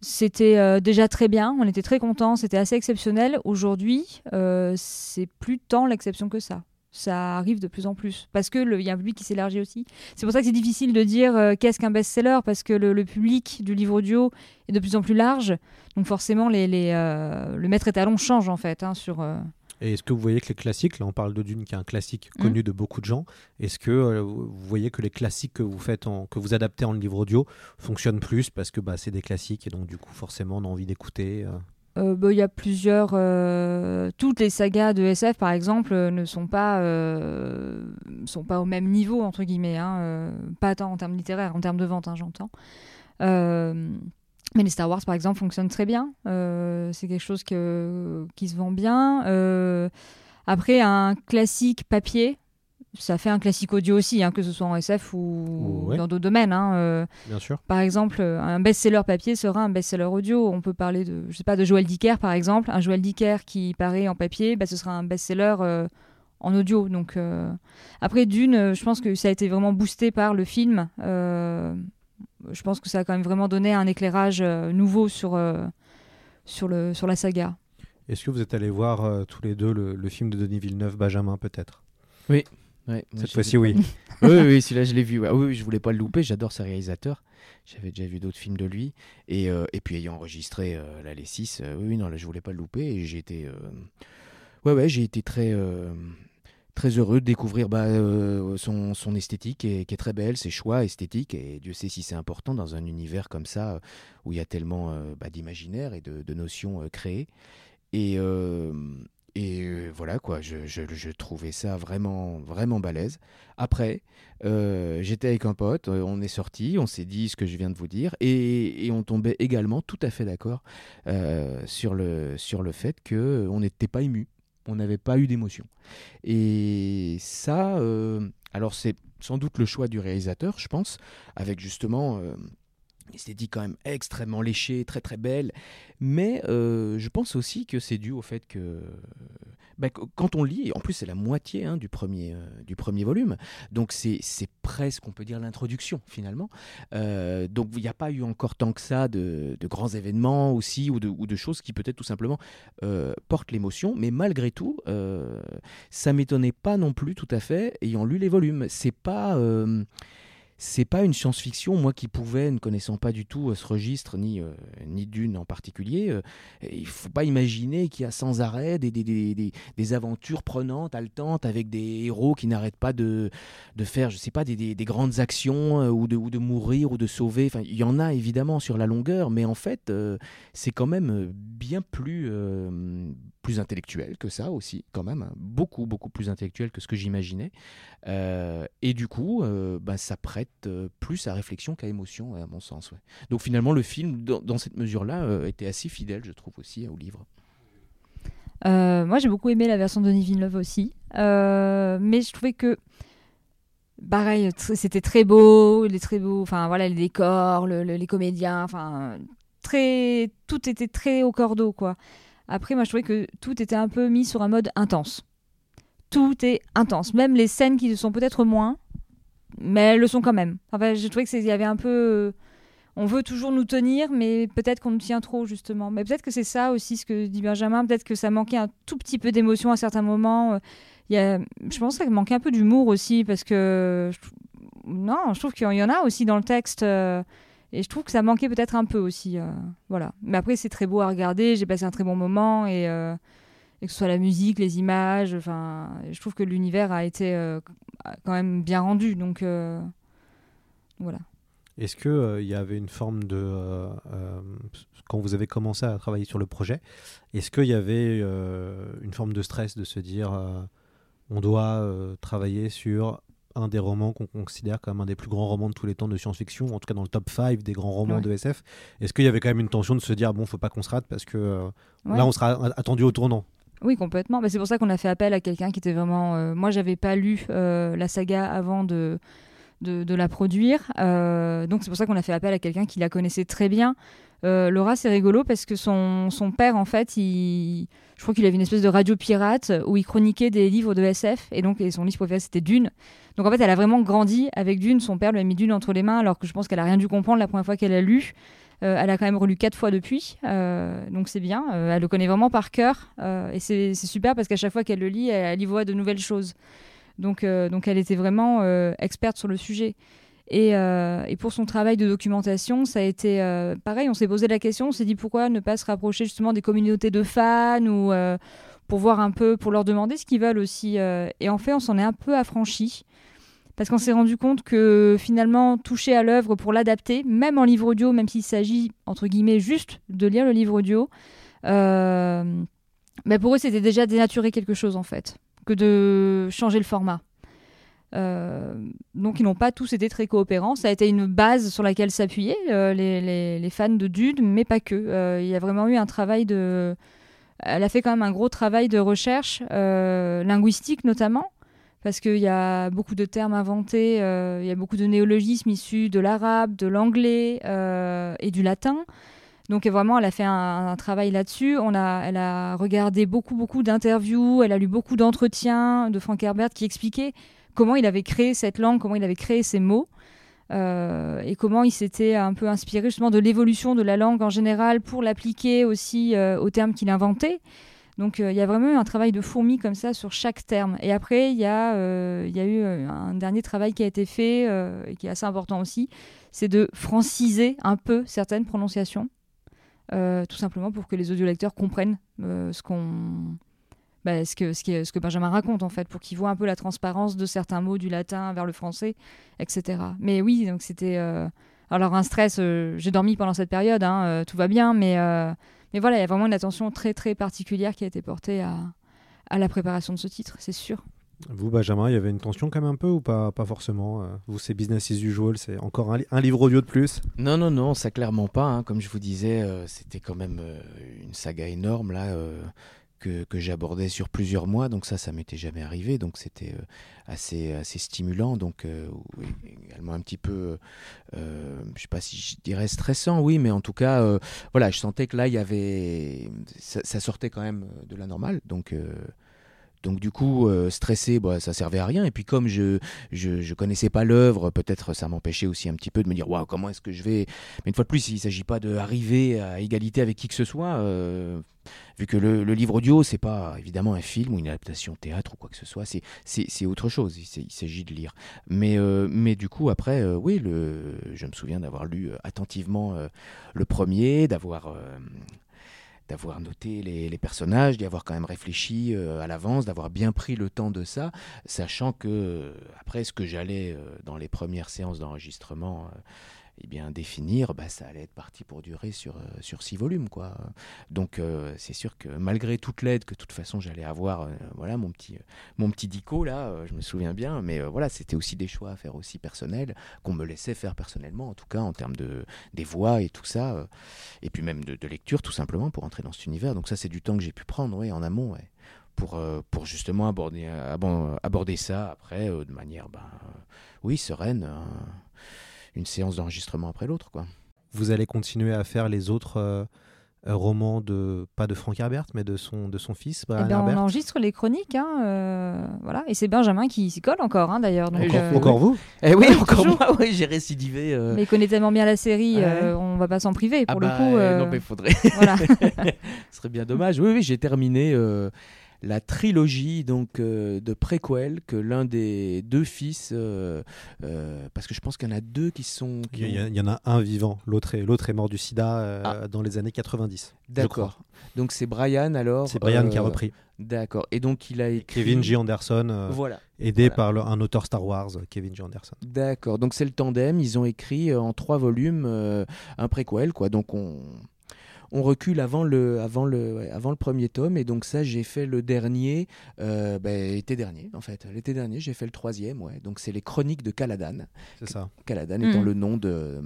c'était euh, déjà très bien. On était très contents, c'était assez exceptionnel. Aujourd'hui, euh, c'est plus tant l'exception que ça. Ça arrive de plus en plus parce que il y a un public qui s'élargit aussi. C'est pour ça que c'est difficile de dire qu'est-ce qu'un best-seller parce que le, public du livre audio est de plus en plus large. Donc forcément, les, le maître étalon change en fait hein, sur et est-ce que vous voyez que les classiques, là on parle de Dune qui est un classique mmh. connu de beaucoup de gens, est-ce que euh, vous voyez que les classiques que vous faites, en, que vous adaptez en livre audio fonctionnent plus parce que bah, c'est des classiques et donc du coup forcément on a envie d'écouter euh? Euh, bah, il y a plusieurs. toutes les sagas de SF, par exemple, ne sont pas, sont pas au même niveau, entre guillemets. Hein, pas tant en termes littéraires, en termes de vente, hein, j'entends. Mais les Star Wars, par exemple, fonctionnent très bien. Euh, c'est quelque chose qui se vend bien. Euh, après, un classique papier, ça fait un classique audio aussi, hein, que ce soit en SF ou dans d'autres domaines. Hein, euh. bien sûr. Par exemple, un best-seller papier sera un best-seller audio. On peut parler de, je sais pas, de Joël Dicker, par exemple. Un Joël Dicker qui paraît en papier, bah, ce sera un best-seller en audio. Donc, après, d'une, je pense que ça a été vraiment boosté par le film je pense que ça a quand même vraiment donné un éclairage euh, nouveau sur, euh, sur, le, sur la saga. Est-ce que vous êtes allés voir euh, tous les deux le, film de Denis Villeneuve, Benjamin, peut-être? Oui. Cette fois-ci, oui. <laughs> oui, oui, celui-là, je l'ai vu. Ah oui, je voulais pas le louper. J'adore ce réalisateur. J'avais déjà vu d'autres films de lui. Et, et puis, ayant enregistré la Les 6, oui, non, là, je voulais pas le louper. Et j'ai été. Ouais, ouais, j'ai été très très heureux de découvrir bah, euh, son, son, esthétique qui est, très belle, ses choix esthétiques. Et Dieu sait si c'est important dans un univers comme ça euh, où il y a tellement euh, bah, d'imaginaire et de, notions créées. Et, et voilà quoi, je, je, trouvais ça vraiment, vraiment balèze. Après, j'étais avec un pote, on est sorti, on s'est dit ce que je viens de vous dire, et, et on tombait également tout à fait d'accord sur, le, sur le fait qu'on n'était pas ému on n'avait pas eu d'émotion. Et ça, euh, alors c'est sans doute le choix du réalisateur, je pense, avec justement euh, esthétique quand même extrêmement léchée, très très belle. Mais euh, je pense aussi que c'est dû au fait que bah, quand on lit, en plus c'est la moitié hein, du, premier, du premier volume, donc c'est presque, on peut dire, l'introduction finalement. donc il n'y a pas eu encore tant que ça de, grands événements aussi, ou de, ou de choses qui peut-être tout simplement portent l'émotion, mais malgré tout, ça m'étonnait pas non plus tout à fait, ayant lu les volumes. C'est pas c'est pas une science-fiction, moi qui pouvais, ne connaissant pas du tout euh, ce registre, ni, euh, ni d'une en particulier, euh, il faut pas imaginer qu'il y a sans arrêt des, des, des, des, aventures prenantes, haletantes, avec des héros qui n'arrêtent pas de, de faire, je sais pas, des, grandes actions ou, de, ou de mourir ou de sauver. Enfin, il y en a évidemment sur la longueur, mais en fait, c'est quand même bien plus, plus intellectuel que ça aussi, quand même, hein. beaucoup, beaucoup plus intellectuel que ce que j'imaginais. et du coup, bah, ça prête euh, plus à réflexion qu'à émotion, à mon sens. Donc finalement, le film, dans, cette mesure-là, euh, était assez fidèle, je trouve, aussi au livre. Euh, moi, j'ai beaucoup aimé la version de Denis Villeneuve aussi. mais je trouvais que pareil, c'était très beau, les très beaux, enfin voilà, les décors, les comédiens, enfin très, tout était très au cordeau quoi. Après, moi, je trouvais que tout était un peu mis sur un mode intense. Tout est intense, même les scènes qui sont peut-être moins, mais elles le sont quand même. Enfin, j'ai trouvé qu'il y avait un peu. Euh, on veut toujours nous tenir, mais peut-être qu'on nous tient trop, justement. Mais peut-être que c'est ça aussi ce que dit Benjamin. Peut-être que ça manquait un tout petit peu d'émotion à certains moments. Il y a, je pense qu'il manquait un peu d'humour aussi, parce que. Non, je trouve qu'il y en a aussi dans le texte. Euh, et je trouve que ça manquait peut-être un peu aussi. Euh, voilà. Mais après, c'est très beau à regarder. J'ai passé un très bon moment. Et et que ce soit la musique, les images. Enfin, je trouve que l'univers a été euh, quand même bien rendu. Donc euh, voilà. Est-ce qu'il euh, il y avait une forme de... quand vous avez commencé à travailler sur le projet, est-ce qu'il y avait une forme de stress de se dire on doit travailler sur un des romans qu'on considère comme un des plus grands romans de tous les temps de science-fiction, en tout cas dans le top 5 des grands romans de SF. Est-ce qu'il y avait quand même une tension de se dire, bon, faut pas qu'on se rate parce que là, on sera attendu au tournant? Oui, complètement. Bah, c'est pour ça qu'on a fait appel à quelqu'un qui était vraiment. Euh, moi, j'avais pas lu euh, la saga avant de, de, la produire. Euh, donc, c'est pour ça qu'on a fait appel à quelqu'un qui la connaissait très bien. Laura, c'est rigolo parce que son, son père, en fait, je crois qu'il avait une espèce de radio pirate où il chroniquait des livres de SF. Et donc, son livre préféré, c'était Dune. Donc, en fait, elle a vraiment grandi avec Dune. Son père lui a mis Dune entre les mains alors que je pense qu'elle a rien dû comprendre la première fois qu'elle a lu. Euh, elle a quand même relu quatre fois depuis, euh, donc c'est bien. Euh, elle le connaît vraiment par cœur et c'est super parce qu'à chaque fois qu'elle le lit, elle, y voit de nouvelles choses. Donc, donc elle était vraiment experte sur le sujet. Et, et, pour son travail de documentation, ça a été pareil. On s'est posé la question, on s'est dit pourquoi ne pas se rapprocher justement des communautés de fans ou pour voir un peu, pour leur demander ce qu'ils veulent aussi. et en fait, on s'en est un peu affranchi parce qu'on s'est rendu compte que finalement, toucher à l'œuvre pour l'adapter, même en livre audio, même s'il s'agit, entre guillemets, juste de lire le livre audio, euh, bah, pour eux, c'était déjà dénaturer quelque chose, en fait, que de changer le format. Euh, donc ils n'ont pas tous été très coopérants. Ça a été une base sur laquelle s'appuyer euh, les, fans de Dude, mais pas que. Il y a vraiment eu un travail de... Elle a fait quand même un gros travail de recherche linguistique notamment parce qu'il y a beaucoup de termes inventés, euh, il y a beaucoup de néologismes issus de l'arabe, de l'anglais euh, et du latin. Donc vraiment, elle a fait un, travail là-dessus. A, elle a regardé beaucoup, beaucoup d'interviews, elle a lu beaucoup d'entretiens de Frank Herbert qui expliquaient comment il avait créé cette langue, comment il avait créé ces mots. Euh, et comment il s'était un peu inspiré justement de l'évolution de la langue en général pour l'appliquer aussi aux termes qu'il inventait. Donc euh, il y a vraiment un travail de fourmi comme ça sur chaque terme. Et après, il y, euh, y a eu euh, un dernier travail qui a été fait et qui est assez important aussi, c'est de franciser un peu certaines prononciations, tout simplement pour que les audiolecteurs comprennent ce qu'on... Bah, ce, que, ce, ce que Benjamin raconte en fait, pour qu'ils voient un peu la transparence de certains mots du latin vers le français, etc. Mais oui, donc c'était... Alors un stress, j'ai dormi pendant cette période, hein, tout va bien, mais mais voilà, il y a vraiment une attention très très particulière qui a été portée à, à la préparation de ce titre, c'est sûr. Vous, Benjamin, il y avait une tension quand même un peu ou pas, pas forcément euh, Vous, c'est business as usual, c'est encore un, livre audio de plus? Non, non, non, ça clairement pas. Hein. Comme je vous disais, euh, c'était quand même euh, une saga énorme là que, j'abordais sur plusieurs mois, donc ça, ça m'était jamais arrivé, donc c'était euh, assez, assez stimulant, donc euh, également un petit peu, euh, je sais pas si je dirais stressant, oui, mais en tout cas, voilà, je sentais que là, il y avait, ça, sortait quand même de la normale, donc Donc du coup, stressé, bah, ça servait à rien. Et puis comme je je, je connaissais pas l'œuvre, peut-être ça m'empêchait aussi un petit peu de me dire waouh comment est-ce que je vais. Mais une fois de plus, il s'agit pas d'arriver à égalité avec qui que ce soit vu que le, livre audio, c'est pas évidemment un film ou une adaptation théâtre ou quoi que ce soit, c'est autre chose, il, s'agit de lire. Mais, euh, mais du coup, après, euh, oui, le, je me souviens d'avoir lu euh, attentivement le premier, d'avoir d'avoir noté les, personnages, d'y avoir quand même réfléchi à l'avance, d'avoir bien pris le temps de ça, sachant que après ce que j'allais dans les premières séances d'enregistrement eh bien, définir, bah, ça allait être parti pour durer sur, euh, sur six volumes. Quoi. Donc euh, c'est sûr que malgré toute l'aide que de toute façon j'allais avoir, euh, voilà, mon petit, mon petit dico, là, je me souviens bien, mais voilà, c'était aussi des choix à faire aussi personnels, qu'on me laissait faire personnellement, en tout cas en termes de, des voix et tout ça, et puis même de, lecture tout simplement pour entrer dans cet univers. Donc ça c'est du temps que j'ai pu prendre ouais, en amont. Pour, pour, justement aborder, aborder ça après de manière, ben, oui, sereine. Hein une séance d'enregistrement après l'autre. quoi. Vous allez continuer à faire les autres euh, euh, romans de pas de Frank Herbert, mais de son de son fils. Eh ben, on enregistre les chroniques, hein, euh, voilà, et c'est Benjamin qui s'y colle encore, hein, d'ailleurs. encore, vous Eh oui, encore moi, oui, j'ai récidivé. Mais il connaît tellement bien la série, on va pas s'en priver pour ah le bah, coup. Non, mais faudrait. voilà. <laughs> Ce serait bien dommage. Oui, oui, j'ai terminé la trilogie donc euh, de préquel que l'un des deux fils, euh, euh, parce que je pense qu'il y en a deux qui sont. il, y, en a un vivant, l'autre est, l'autre est mort du sida ah. dans les années 90. D'accord. Donc c'est Brian alors. C'est Brian qui a repris. D'accord. Et donc il a écrit. Kevin J. Anderson. voilà. Aidé par un auteur Star Wars, Kevin J. Anderson. D'accord. Donc c'est le tandem. Ils ont écrit en trois volumes un préquel, quoi. Donc on on recule avant le, avant le, avant le premier tome. Et donc ça, j'ai fait le dernier, euh, ben, l'été dernier, en fait. L'été dernier, j'ai fait le troisième, ouais. Donc c'est les Chroniques de Caladan. C'est ça. Caladan étant mm. le nom de,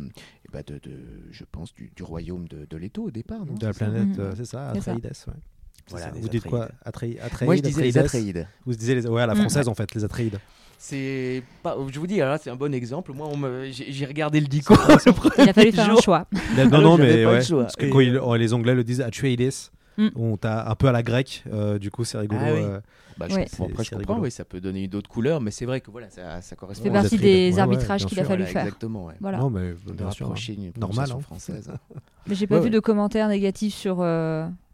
ben, de, de, je pense, du, royaume de, de Leto au départ, non? De la planète, euh, c'est ça, Atreides, ouais. Voilà, vous dites quoi Atreides Moi, je disais les Atreides. Vous disiez les... ouais, à la mm. française, en fait, les Atreides. C'est pas, je vous dis, c'est un bon exemple. Moi, j'ai regardé le dico. <laughs> il a fallu faire un choix. non, non, <laughs> mais ouais, parce que quand oh, les Anglais le disent Atreides, mm. on t'a un peu à la grecque. Euh, du coup, c'est rigolo. Ah, oui. euh, bah, je comprends, après, je comprends oui, ça peut donner d'autres couleurs, mais c'est vrai que voilà, ça, ça correspond. C'est partie des arbitrages qu'il a fallu faire. Exactement. Ouais. Voilà. Non, mais bien sûr, une normal hein. française. <laughs> mais j'ai pas vu de commentaires négatifs sur.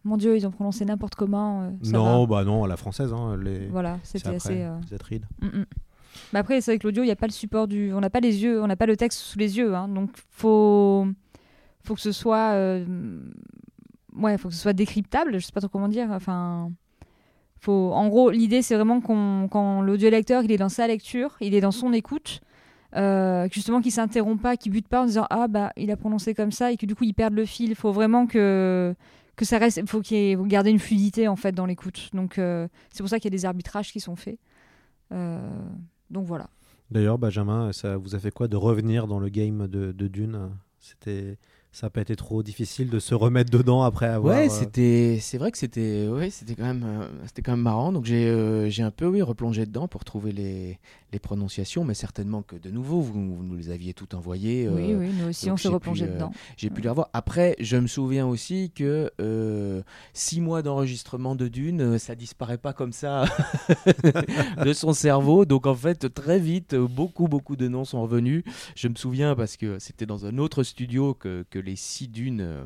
Mon Dieu, ils ont prononcé n'importe comment. Euh, non, bah non, à la française. Hein, les... Voilà, c'était assez. Euh... Mm, mm. Mais après, c'est vrai que l'audio, il n'y a pas le support du. On n'a pas les yeux, on n'a pas le texte sous les yeux. Hein, donc, faut. Faut que ce soit. Euh... Ouais, faut que ce soit décryptable. Je sais pas trop comment dire. Enfin. Faut... En gros, l'idée, c'est vraiment qu'on, quand l'audio lecteur, il est dans sa lecture, il est dans son écoute. Euh, justement qu'il s'interrompt pas, qu'il bute pas en disant ah bah il a prononcé comme ça et que du coup il perd le fil. Il faut vraiment que que ça reste, faut qu'il y ait, garder une fluidité en fait dans l'écoute. Donc euh, c'est pour ça qu'il y a des arbitrages qui sont faits. Euh, donc voilà. D'ailleurs, Benjamin, ça vous a fait quoi de revenir dans le game de, de Dune? C'était ça n'a pas été trop difficile de se remettre dedans après avoir. Ouais, euh, c'était, c'est vrai que c'était, ouais, c'était quand même, euh, c'était quand même marrant. Donc j'ai, euh, j'ai un peu, oui, replongé dedans pour trouver les, les prononciations, mais certainement que de nouveau, vous, nous les aviez tout envoyées. oui, oui, nous aussi, on se replongeait dedans. j'ai pu les revoir. Après, je me souviens aussi que six mois d'enregistrement de Dune, ça disparaît pas comme ça <laughs> de son cerveau. Donc en fait, très vite, beaucoup, beaucoup de noms sont revenus. Je me souviens parce que c'était dans un autre studio que, que les six dunes euh,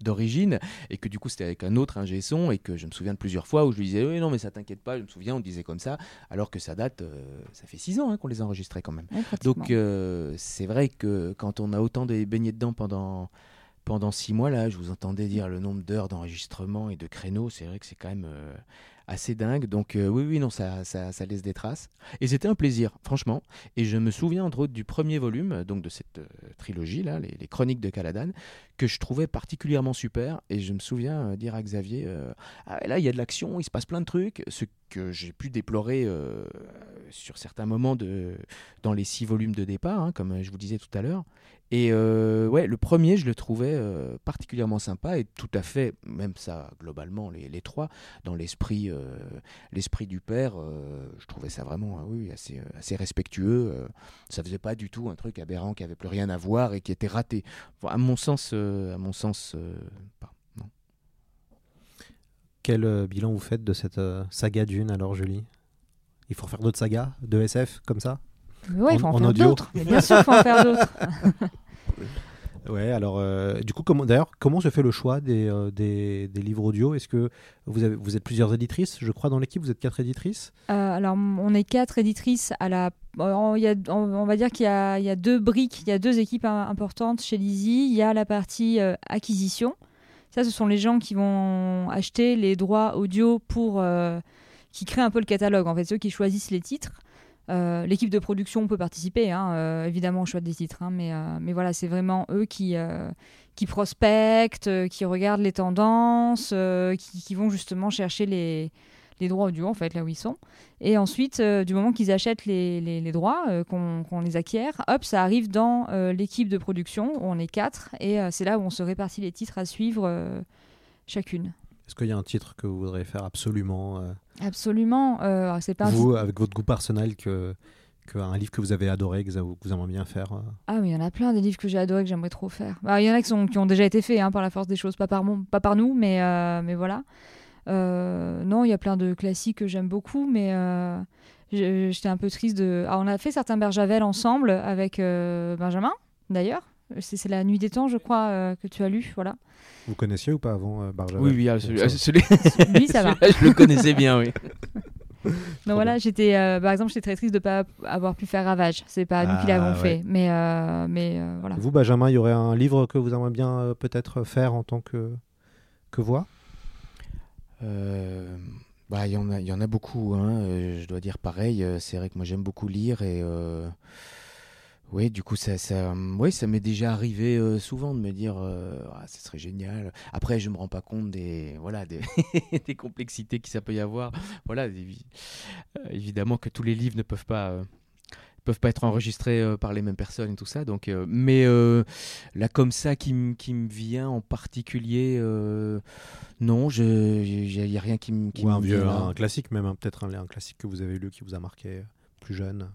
d'origine et que du coup c'était avec un autre ingé son et que je me souviens de plusieurs fois où je lui disais oui non mais ça t'inquiète pas je me souviens on disait comme ça alors que ça date euh, ça fait six ans hein, qu'on les a enregistrés quand même. Donc euh, c'est vrai que quand on a autant de baignés dedans pendant pendant six mois là je vous entendais dire le nombre d'heures d'enregistrement et de créneaux c'est vrai que c'est quand même assez dingue. Donc euh, oui, oui, non, ça, ça, laisse des traces. Et c'était un plaisir, franchement. Et je me souviens entre autres du premier volume, donc de cette euh, trilogie là, les, Chroniques de Caladan, que je trouvais particulièrement super. Et je me souviens euh, dire à Xavier, ah, là il y a de l'action, il se passe plein de trucs, ce que j'ai pu déplorer sur certains moments de, dans les six volumes de départ, hein, comme je vous disais tout à l'heure. Et euh, ouais, le premier, je le trouvais euh, particulièrement sympa et tout à fait, même ça, globalement, les, les trois, dans l'esprit euh, l'esprit du père, je trouvais ça vraiment ah oui, assez, assez respectueux. ça faisait pas du tout un truc aberrant qui avait plus rien à voir et qui était raté. à mon sens, à mon sens pas. Quel bilan vous faites de cette saga d'une alors, Julie? Il faut faire d'autres sagas de SF comme ça? Oui, il faut en, faire d'autres. Bien sûr, il faut en faire d'autres. <laughs> <laughs> Ouais, alors euh, du coup, comment, d'ailleurs, comment se fait le choix des, euh, des, des, livres audio? Est-ce que vous, avez, vous êtes plusieurs éditrices Je crois dans l'équipe, vous êtes quatre éditrices? Euh, Alors, on est quatre éditrices. À la, on, y a, on, va dire qu'il y a, il y a deux briques, il y a deux équipes importantes chez Lizzie. Il y a la partie acquisition. Ça, ce sont les gens qui vont acheter les droits audio pour qui créent un peu le catalogue. En fait, ceux qui choisissent les titres. Euh, l'équipe de production peut participer, hein, euh, évidemment, au choix des titres, hein, mais, euh, mais voilà, c'est vraiment eux qui, qui prospectent, qui regardent les tendances, qui, vont justement chercher les, les, droits audio, en fait, là où ils sont. Et ensuite, du moment qu'ils achètent les, les, droits, qu'on les acquiert, hop, ça arrive dans l'équipe de production, où on est quatre, et c'est là où on se répartit les titres à suivre chacune. Est-ce qu'il y a un titre que vous voudriez faire absolument euh, Absolument. Euh, c'est pas vous, avec votre goût personnel, que, que, un livre que vous avez adoré, que vous, aimeriez bien faire euh Ah, mais il y en a plein des livres que j'ai adoré, que j'aimerais trop faire. Bah, il y en a qui, sont, qui ont déjà été faits hein, par la force des choses, pas par, mon, pas par nous, mais, mais voilà. non, il y a plein de classiques que j'aime beaucoup, mais j'étais un peu triste de. Ah, on a fait certains Berjavel ensemble avec Benjamin, d'ailleurs. C'est la nuit des temps, je crois, que tu as lu, voilà. Vous connaissiez ou pas avant euh, Oui, oui, ah, celui, celui... lui, ça va. je le connaissais bien, oui. Donc <laughs> voilà, j'étais, euh, par exemple, j'étais très triste de ne pas avoir pu faire Ravage. C'est pas nous qui l'avons ah, fait, mais, euh, mais voilà. Vous, Benjamin, il y aurait un livre que vous aimeriez bien peut-être faire en tant que, que voix? Bah, il y en a, il y en a beaucoup. Hein. je dois dire pareil. C'est vrai que moi j'aime beaucoup lire et oui, du coup, ça, ça, ça m'est déjà arrivé euh, souvent de me dire, euh, ah, ça serait génial. Après, je me rends pas compte des, voilà, des, <laughs> des complexités qui ça peut y avoir. Voilà, euh, évidemment que tous les livres ne peuvent pas, peuvent pas être enregistrés par les mêmes personnes et tout ça. Donc, mais là, comme ça, qui, me vient en particulier, non, il n'y a rien qui, me. Ou un vieux, un classique même, hein, peut-être un, un classique que vous avez lu qui vous a marqué plus jeune.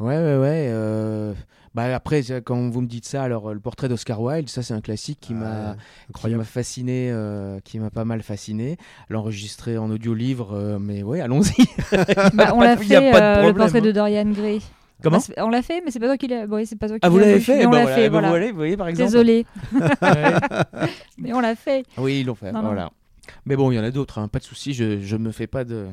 Ouais, ouais, ouais. Euh, bah après, quand vous me dites ça, alors le portrait d'Oscar Wilde, ça c'est un classique qui m'a m'a fasciné, euh, qui m'a pas mal fasciné. L'enregistrer en audio-livre, euh, mais ouais, allons-y. <laughs> Bah, on l'a fait, le portrait de hein. Dorian Gray. Comment On l'a fait, mais c'est pas toi qui l'a. Bon, c'est pas toi qui ah, vous l'avez fait On l'a fait, voilà. Vous, voyez, par exemple. Désolé. <laughs> mais on l'a fait. Oui, ils l'ont fait. voilà. Mais bon, il y en a d'autres. Hein, pas de souci. Je, je me fais pas de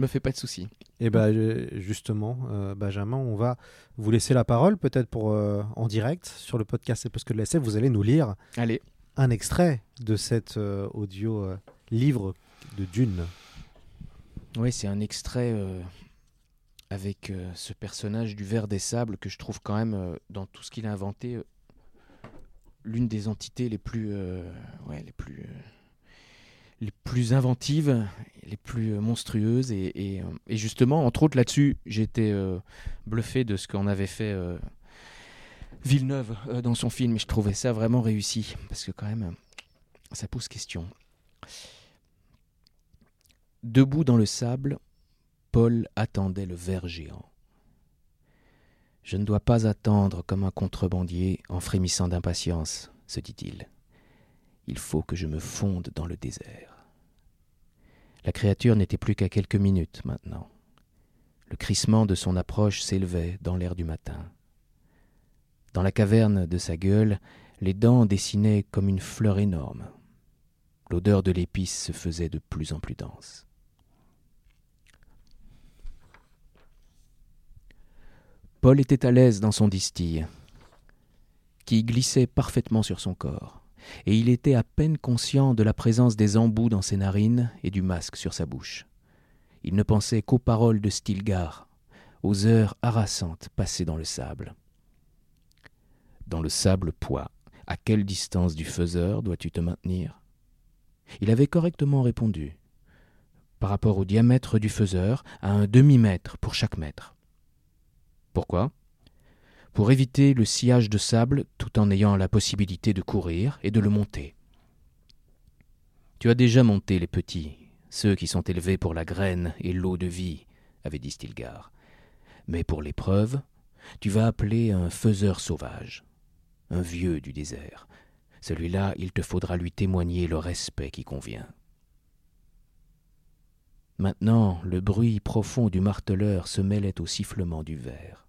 me fais pas de soucis. Et eh ben justement, euh, Benjamin, on va vous laisser la parole peut-être pour euh, en direct sur le podcast C'est parce que de la vous allez nous lire Allez. un extrait de cet euh, audio livre de Dune. Oui, c'est un extrait avec ce personnage du ver des sables que je trouve quand même dans tout ce qu'il a inventé l'une des entités les plus ouais, les plus les plus inventives, les plus euh, monstrueuses. Et, euh, et, justement, entre autres là-dessus, j'étais euh, bluffé de ce qu'on avait fait Villeneuve dans son film. Et je trouvais ça vraiment réussi. Parce que quand même, ça pose question. Debout dans le sable, Paul attendait le ver géant. Je ne dois pas attendre comme un contrebandier en frémissant d'impatience, se dit-il. Il faut que je me fonde dans le désert. La créature n'était plus qu'à quelques minutes maintenant. Le crissement de son approche s'élevait dans l'air du matin. Dans la caverne de sa gueule, les dents dessinaient comme une fleur énorme. L'odeur de l'épice se faisait de plus en plus dense. Paul était à l'aise dans son distille, qui glissait parfaitement sur son corps et il était à peine conscient de la présence des embouts dans ses narines et du masque sur sa bouche. Il ne pensait qu'aux paroles de Stilgar, aux heures harassantes passées dans le sable. Dans le sable poids, à quelle distance du faiseur dois-tu te maintenir? Il avait correctement répondu. Par rapport au diamètre du faiseur, à un demi-mètre pour chaque mètre. Pourquoi? Pour éviter le sillage de sable tout en ayant la possibilité de courir et de le monter. Tu as déjà monté les petits, ceux qui sont élevés pour la graine et l'eau de vie, avait dit Stilgar. Mais pour l'épreuve, tu vas appeler un faiseur sauvage, un vieux du désert. Celui-là, il te faudra lui témoigner le respect qui convient. Maintenant, le bruit profond du marteleur se mêlait au sifflement du verre.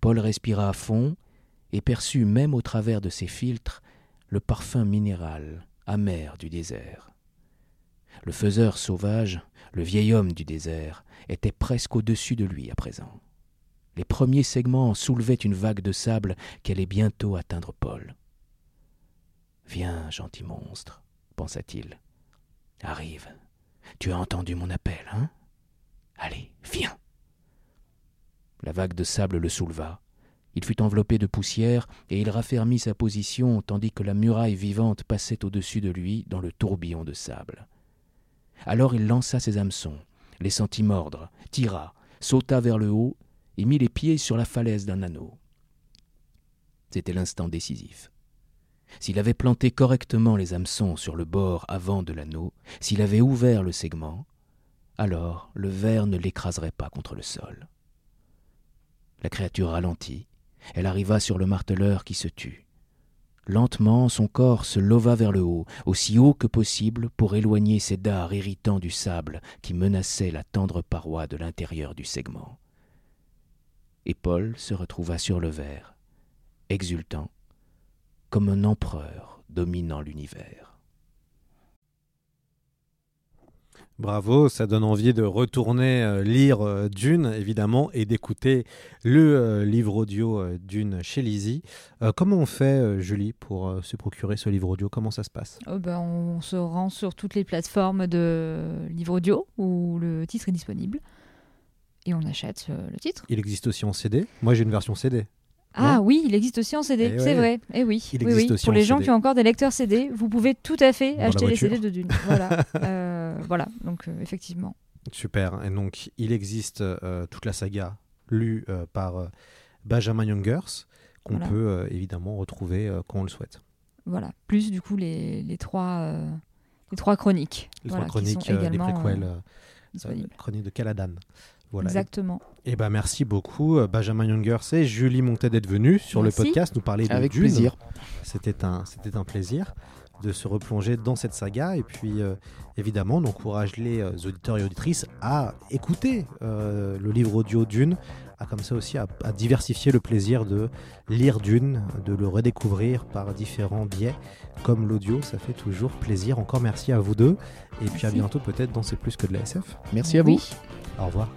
Paul respira à fond et perçut même au travers de ses filtres le parfum minéral, amer du désert. Le faiseur sauvage, le vieil homme du désert, était presque au-dessus de lui à présent. Les premiers segments soulevaient une vague de sable qui allait bientôt atteindre Paul. Viens, gentil monstre, pensa-t-il. Arrive. Tu as entendu mon appel, hein? Allez, viens. La vague de sable le souleva. Il fut enveloppé de poussière et il raffermit sa position tandis que la muraille vivante passait au-dessus de lui dans le tourbillon de sable. Alors il lança ses hameçons, les sentit mordre, tira, sauta vers le haut et mit les pieds sur la falaise d'un anneau. C'était l'instant décisif. S'il avait planté correctement les hameçons sur le bord avant de l'anneau, s'il avait ouvert le segment, alors le verre ne l'écraserait pas contre le sol. La créature ralentit, elle arriva sur le marteleur qui se tut. Lentement, son corps se leva vers le haut, aussi haut que possible pour éloigner ses dards irritants du sable qui menaçait la tendre paroi de l'intérieur du segment. Et Paul se retrouva sur le verre, exultant, comme un empereur dominant l'univers. Bravo, ça donne envie de retourner euh, lire euh, Dune, évidemment, et d'écouter le euh, livre audio Dune chez Lizzie. comment on fait, Julie, pour se procurer ce livre audio? Comment ça se passe? Oh ben, On se rend sur toutes les plateformes de livre audio où le titre est disponible et on achète le titre. Il existe aussi en CD. Moi, j'ai une version CD. Ah oui, il existe aussi en CD, eh c'est vrai. Et eh oui, pour les gens qui ont encore des lecteurs CD, vous pouvez tout à fait acheter les CD de Dune. <laughs> voilà, euh, voilà. donc euh, effectivement. Super. Et donc, il existe euh, toute la saga lue par Benjamin Youngers, qu'on peut évidemment retrouver quand on le souhaite. Voilà. Plus du coup les, les trois les trois chroniques. Les trois chroniques des préquels. chronique de Caladan. Exactement. Et eh ben merci beaucoup euh, Benjamin Younger. Et Julie Montet d'être venus sur le podcast nous parler de Avec plaisir. C'était un, c'était un plaisir de se replonger dans cette saga et puis euh, évidemment on encourage les euh, auditeurs et auditrices à écouter le livre audio Dune, à comme ça aussi à, diversifier le plaisir de lire Dune, de le redécouvrir par différents biais comme l'audio, ça fait toujours plaisir. Encore merci à vous deux et puis à bientôt peut-être dans C'est plus que de la SF. Merci à vous. Au revoir.